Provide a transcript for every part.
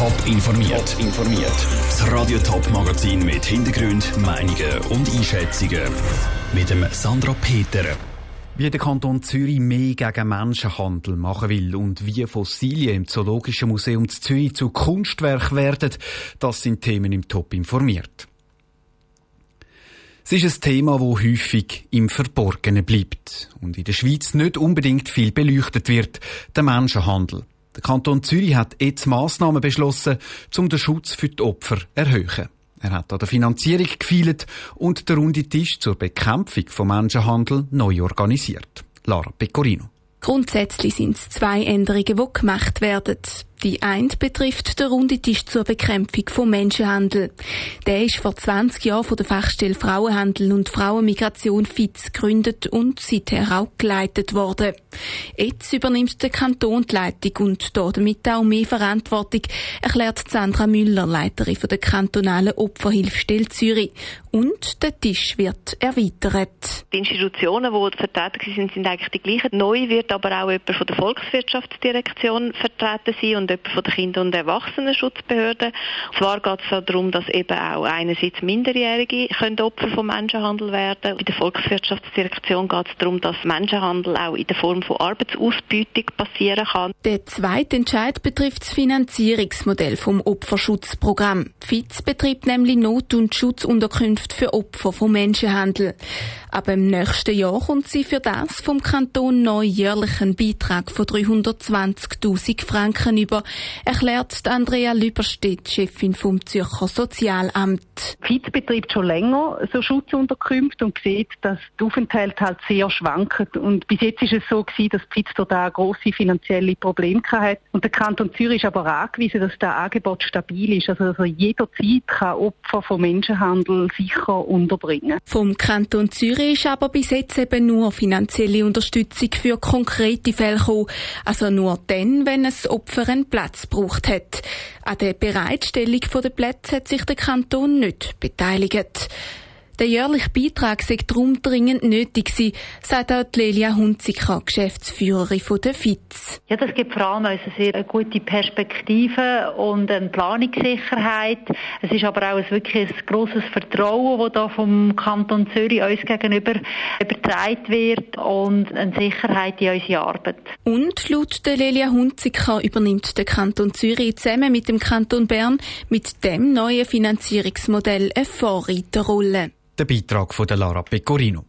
Top informiert. Top informiert. Das Radio Top Magazin mit Hintergrund, Meinungen und Einschätzungen mit dem Sandra Peter. Wie der Kanton Zürich mehr gegen Menschenhandel machen will und wie Fossilien im Zoologischen Museum Zürich zu Kunstwerk werden, das sind Themen im Top informiert. Es ist ein Thema, das häufig im Verborgenen bleibt und in der Schweiz nicht unbedingt viel beleuchtet wird, der Menschenhandel. Der Kanton Zürich hat jetzt Massnahmen beschlossen, um den Schutz für die Opfer zu erhöhen. Er hat an der Finanzierung gefeilt und der runde Tisch zur Bekämpfung von Menschenhandel neu organisiert. Lara Pecorino. Grundsätzlich sind es zwei Änderungen, die gemacht werden. Die eine betrifft den runden Tisch zur Bekämpfung von Menschenhandel. Der ist vor 20 Jahren von der Fachstelle Frauenhandel und Frauenmigration FITZ gegründet und seither auch geleitet worden. Jetzt übernimmt der Kanton die Leitung und damit auch mehr Verantwortung, erklärt Sandra Müller, Leiterin der kantonalen Opferhilfestelle Zürich. Und der Tisch wird erweitert. Die Institutionen, die vertreten sind, sind eigentlich die gleichen. Neu wird aber auch jemand von der Volkswirtschaftsdirektion vertreten sein und jemand von der Kinder- und Erwachsenenschutzbehörde. Zwar geht es darum, dass eben auch einerseits Minderjährige können Opfer von Menschenhandel werden. Bei der Volkswirtschaftsdirektion geht es darum, dass Menschenhandel auch in der Form von Arbeitsausbeutung passieren kann. Der zweite Entscheid betrifft das Finanzierungsmodell vom Opferschutzprogramm. FITZ betreibt nämlich Not- und Schutzunterkünfte für Opfer von Menschenhandel. Aber im nächsten Jahr kommt sie für das vom Kanton neu jährlichen Beitrag von 320.000 Franken über, erklärt Andrea Lüberstedt, Chefin vom Zürcher Sozialamt. FIZ betreibt schon länger so Schutzunterkünfte und sieht, dass die Aufenthalte halt sehr schwanken. Und bis jetzt ist es so gewesen, dass FIZ da große finanzielle Probleme hat. Und der Kanton Zürich ist aber angewiesen, dass das Angebot stabil ist. Also, also jederzeit kann Opfer von Menschenhandel sicher unterbringen. Vom Kanton Zürich ist aber bis jetzt eben nur finanzielle Unterstützung für konkrete Fälle gekommen. Also nur dann, wenn es Opfer einen Platz gebraucht hat. An der Bereitstellung der Plätze hat sich der Kanton nicht beteiligt. Der jährliche Beitrag sei darum dringend nötig gewesen, sagt auch Lelia Hunziker, Geschäftsführerin von der FITZ. Ja, das gibt vor allem eine sehr gute Perspektive und eine Planungssicherheit. Es ist aber auch ein wirklich ein grosses Vertrauen, das da vom Kanton Zürich uns gegenüber übertragen wird und eine Sicherheit in unsere Arbeit. Und laut der Lelia Hunziker übernimmt der Kanton Zürich zusammen mit dem Kanton Bern mit dem neuen Finanzierungsmodell eine Vorreiterrolle. Der Beitrag von Lara Pecorino.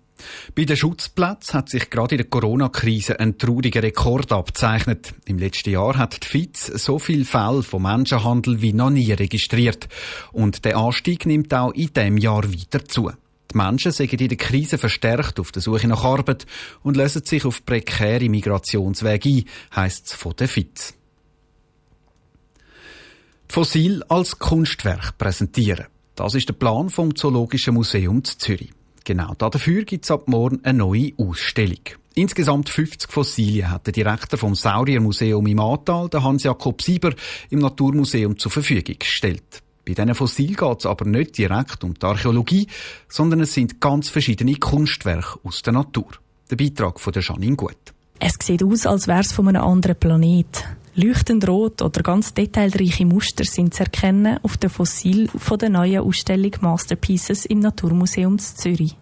Bei den Schutzplätzen hat sich gerade in der Corona-Krise ein trauriger Rekord abzeichnet. Im letzten Jahr hat die FIZ so viele Fälle von Menschenhandel wie noch nie registriert. Und der Anstieg nimmt auch in diesem Jahr weiter zu. Die Menschen sind in der Krise verstärkt auf der Suche nach Arbeit und lösen sich auf prekäre Migrationswege ein, heisst es von der FIZ. Fossil als Kunstwerk präsentieren. Das ist der Plan vom Zoologischen Museum zu Zürich. Genau dafür gibt es ab morgen eine neue Ausstellung. Insgesamt 50 Fossilien hat der Direktor vom Sauriermuseum im Ahrtal, der Hans-Jakob Sieber, im Naturmuseum zur Verfügung gestellt. Bei diesen Fossilien geht es aber nicht direkt um die Archäologie, sondern es sind ganz verschiedene Kunstwerke aus der Natur. Der Beitrag von der Janine Gut. Es sieht aus, als wäre es von einem anderen Planet. Leuchtend rot oder ganz detailreiche Muster sind zu erkennen auf dem Fossil von der neuen Ausstellung Masterpieces im Naturmuseum Zürich.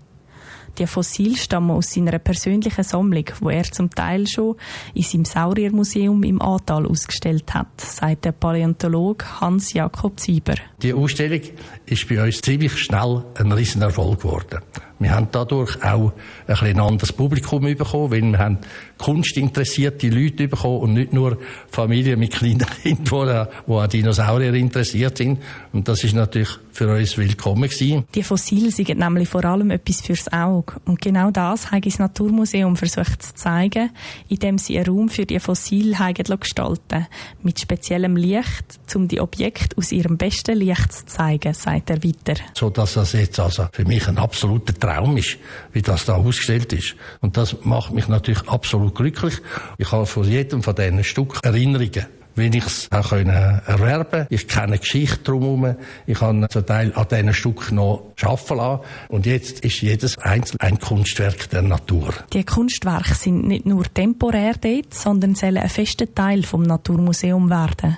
Die Fossil stammen aus seiner persönlichen Sammlung, wo er zum Teil schon in seinem Sauriermuseum im Ahrtal ausgestellt hat, sagt der Paläontologe Hans-Jakob Zieber. Die Ausstellung ist bei uns ziemlich schnell ein Riesenerfolg geworden. Wir haben dadurch auch ein, ein anderes Publikum bekommen, weil wir haben kunstinteressierte Leute bekommen und nicht nur Familien mit kleinen Kindern, die an Dinosaurier interessiert sind. Und das ist natürlich für uns willkommen gewesen. Die Fossilien sind nämlich vor allem etwas fürs Auge. Und genau das hat das Naturmuseum versucht zu zeigen, indem sie einen Raum für die Fossilien gestalten mit speziellem Licht, um die Objekte aus ihrem besten Licht zu zeigen, sagt er weiter. So dass das jetzt also für mich ein absoluter Traum ist, wie das da ausgestellt ist. Und das macht mich natürlich absolut glücklich. Ich habe von jedem von diesen Stück Erinnerungen wie ich es auch erwerben Ich kenne Geschichte drumherum. Ich kann zum Teil an diesen Stück noch arbeiten lassen. Und jetzt ist jedes einzelne ein Kunstwerk der Natur. Die Kunstwerke sind nicht nur temporär dort, sondern sollen ein fester Teil vom Naturmuseum werden.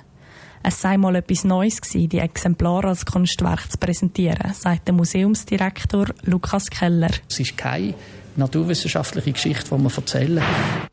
Es sei mal etwas Neues gewesen, die Exemplare als Kunstwerk zu präsentieren, sagt der Museumsdirektor Lukas Keller. Es ist keine naturwissenschaftliche Geschichte, die wir erzählen.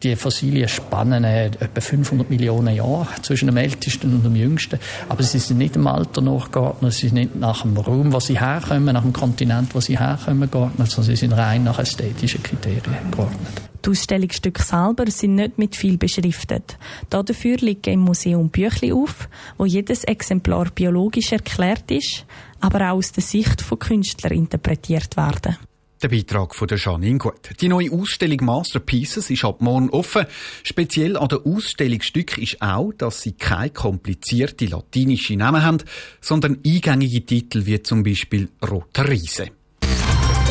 Die Fossilien spannen etwa 500 Millionen Jahre zwischen dem Ältesten und dem Jüngsten. Aber sie sind nicht im Alter nachgeordnet, sie sind nicht nach dem Raum, wo sie herkommen, nach dem Kontinent, wo sie herkommen, geordnet, sondern sie sind rein nach ästhetischen Kriterien geordnet. Die Ausstellungsstücke selber sind nicht mit viel beschriftet. Dafür liegen im Museum Büchli auf, wo jedes Exemplar biologisch erklärt ist, aber auch aus der Sicht von Künstlern interpretiert werden. Der Beitrag von der Janine Gut. Die neue Ausstellung Masterpieces ist ab morgen offen. Speziell an der Ausstellungsstück ist auch, dass sie keine komplizierte latinische Namen haben, sondern eingängige Titel wie zum Beispiel Roter Riese.